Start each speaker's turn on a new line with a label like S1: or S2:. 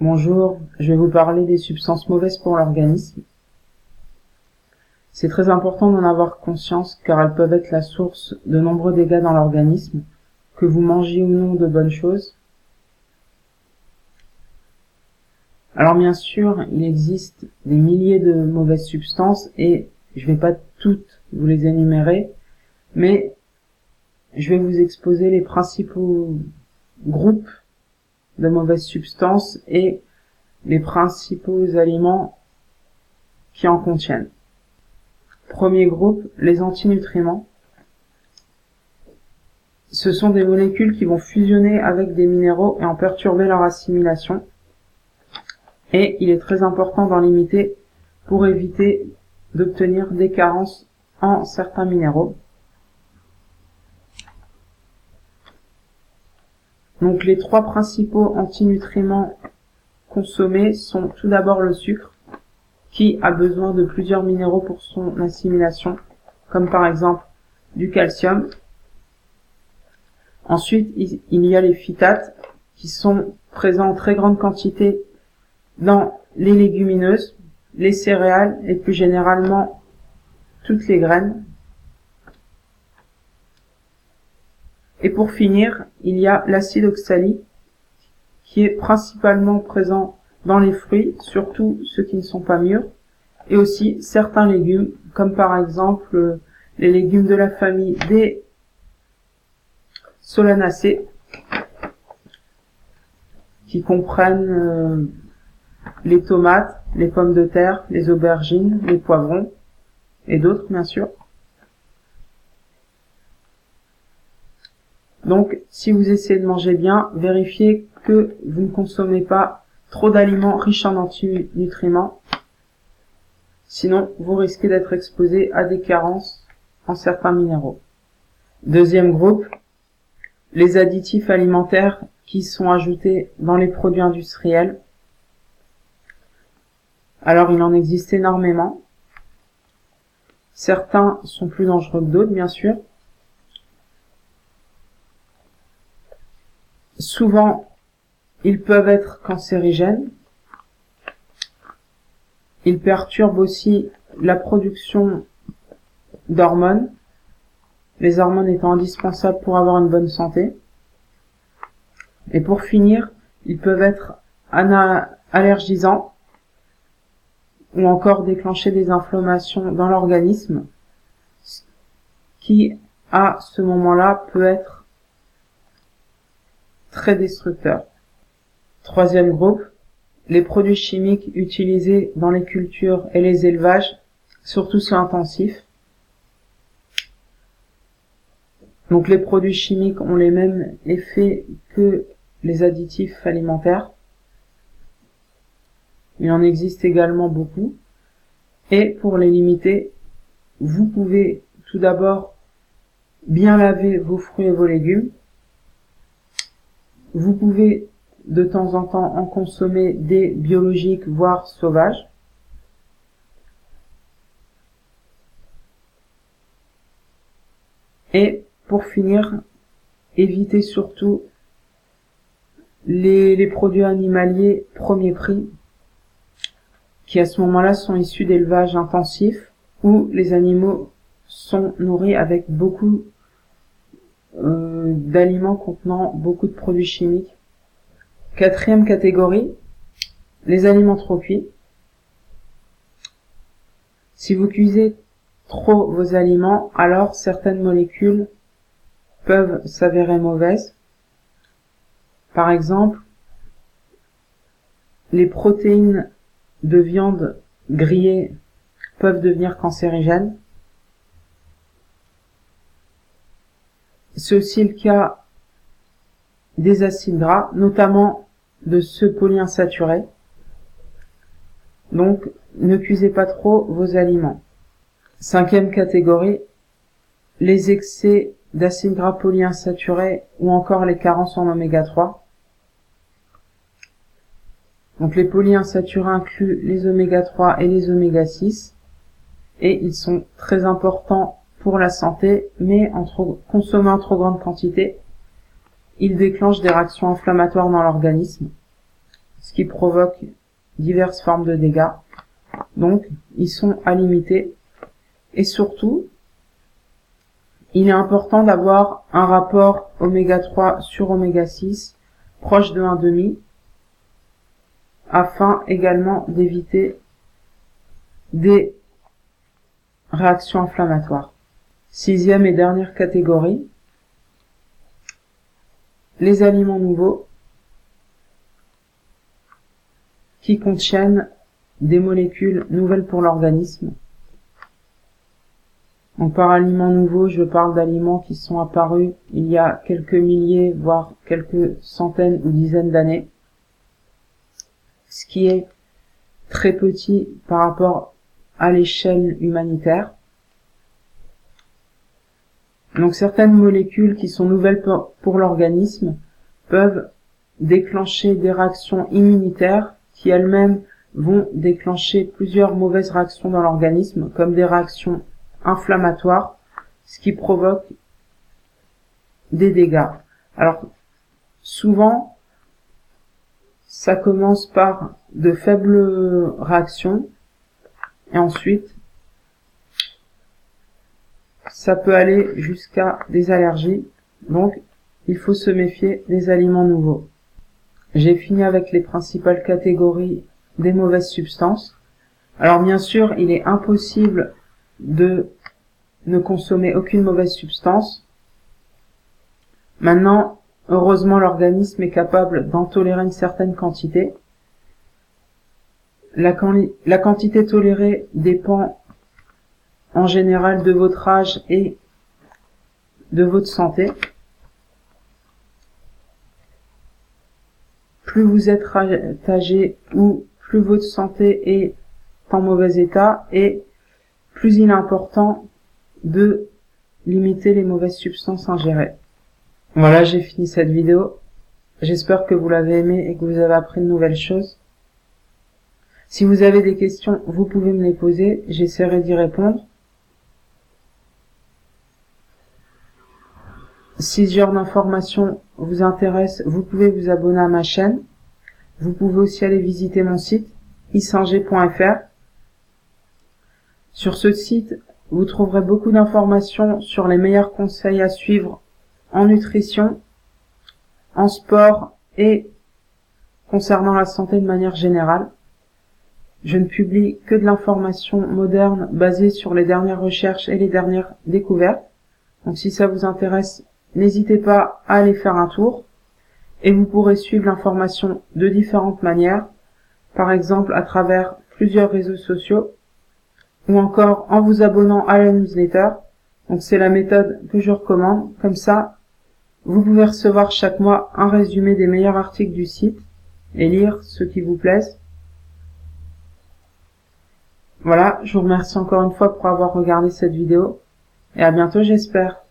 S1: Bonjour, je vais vous parler des substances mauvaises pour l'organisme. C'est très important d'en avoir conscience car elles peuvent être la source de nombreux dégâts dans l'organisme, que vous mangiez ou non de bonnes choses. Alors bien sûr, il existe des milliers de mauvaises substances et je vais pas toutes vous les énumérer, mais je vais vous exposer les principaux groupes de mauvaises substances et les principaux aliments qui en contiennent. Premier groupe, les antinutriments. Ce sont des molécules qui vont fusionner avec des minéraux et en perturber leur assimilation. Et il est très important d'en limiter pour éviter d'obtenir des carences en certains minéraux. Donc les trois principaux antinutriments consommés sont tout d'abord le sucre, qui a besoin de plusieurs minéraux pour son assimilation, comme par exemple du calcium. Ensuite, il y a les phytates, qui sont présents en très grande quantité dans les légumineuses, les céréales et plus généralement toutes les graines. Et pour finir, il y a l'acide oxalique qui est principalement présent dans les fruits, surtout ceux qui ne sont pas mûrs, et aussi certains légumes, comme par exemple euh, les légumes de la famille des solanacées, qui comprennent euh, les tomates, les pommes de terre, les aubergines, les poivrons, et d'autres bien sûr. Donc, si vous essayez de manger bien, vérifiez que vous ne consommez pas trop d'aliments riches en antinutriments. Sinon, vous risquez d'être exposé à des carences en certains minéraux. Deuxième groupe, les additifs alimentaires qui sont ajoutés dans les produits industriels. Alors, il en existe énormément. Certains sont plus dangereux que d'autres, bien sûr. Souvent, ils peuvent être cancérigènes. Ils perturbent aussi la production d'hormones, les hormones étant indispensables pour avoir une bonne santé. Et pour finir, ils peuvent être allergisants ou encore déclencher des inflammations dans l'organisme, qui à ce moment-là peut être très destructeur. Troisième groupe, les produits chimiques utilisés dans les cultures et les élevages, surtout ceux intensifs. Donc les produits chimiques ont les mêmes effets que les additifs alimentaires. Il en existe également beaucoup. Et pour les limiter, vous pouvez tout d'abord bien laver vos fruits et vos légumes vous pouvez de temps en temps en consommer des biologiques, voire sauvages. Et pour finir, évitez surtout les, produits animaliers premier prix, qui à ce moment-là sont issus d'élevage intensif, où les animaux sont nourris avec beaucoup d'aliments contenant beaucoup de produits chimiques. Quatrième catégorie, les aliments trop cuits. Si vous cuisez trop vos aliments, alors certaines molécules peuvent s'avérer mauvaises. Par exemple, les protéines de viande grillées peuvent devenir cancérigènes. C'est aussi le cas des acides gras, notamment de ceux polyinsaturés. Donc, ne cuisez pas trop vos aliments. Cinquième catégorie, les excès d'acides gras polyinsaturés ou encore les carences en oméga 3. Donc les polyinsaturés incluent les oméga 3 et les oméga 6 et ils sont très importants pour la santé, mais en trop, consommé en trop grande quantité, il déclenche des réactions inflammatoires dans l'organisme. ce qui provoque diverses formes de dégâts. Donc, ils sont à limiter. Et surtout, il est important d'avoir un rapport oméga 3 sur oméga 6 proche de 1,5 afin également d'éviter des réactions inflammatoires. Sixième et dernière catégorie, les aliments nouveaux qui contiennent des molécules nouvelles pour l'organisme. Donc par aliments nouveaux, je parle d'aliments qui sont apparus il y a quelques milliers, voire quelques centaines ou dizaines d'années, ce qui est très petit par rapport à l'échelle humanitaire. Donc certaines molécules qui sont nouvelles pour, l'organisme peuvent déclencher des réactions immunitaires qui elles-mêmes vont déclencher plusieurs mauvaises réactions dans l'organisme, comme des réactions inflammatoires, ce qui provoque des dégâts. Alors, souvent, ça commence par de faibles réactions, et ensuite, ça peut aller jusqu'à des allergies. Donc, il faut se méfier des aliments nouveaux. J'ai fini avec les principales catégories des mauvaises substances. Alors bien sûr, il est impossible de ne consommer aucune mauvaise substance. Maintenant, heureusement, l'organisme est capable d'en tolérer une certaine quantité. La, quantité tolérée dépend en général de votre âge et de votre santé. Plus vous êtes âgé ou plus votre santé est en mauvais état et plus il est important de limiter les mauvaises substances ingérées. Voilà, j'ai fini cette vidéo. J'espère que vous l'avez aimé et que vous avez appris de nouvelles choses. Si vous avez des questions, vous pouvez me les poser, j'essaierai d'y répondre. Si ce genre d'informations vous intéresse, vous pouvez vous abonner à ma chaîne. Vous pouvez aussi aller visiter mon site isanger.fr. Sur ce site, vous trouverez beaucoup d'informations sur les meilleurs conseils à suivre en nutrition, en sport et concernant la santé de manière générale. Je ne publie que de l'information moderne basée sur les dernières recherches et les dernières découvertes. Donc si ça vous intéresse, n'hésitez pas à aller faire un tour et vous pourrez suivre l'information de différentes manières, par exemple à travers plusieurs réseaux sociaux ou encore en vous abonnant à la newsletter. Donc c'est la méthode que je recommande. Comme ça, vous pouvez recevoir chaque mois un résumé des meilleurs articles du site et lire ceux qui vous plaisent. Voilà, je vous remercie encore une fois pour avoir regardé cette vidéo et à bientôt j'espère.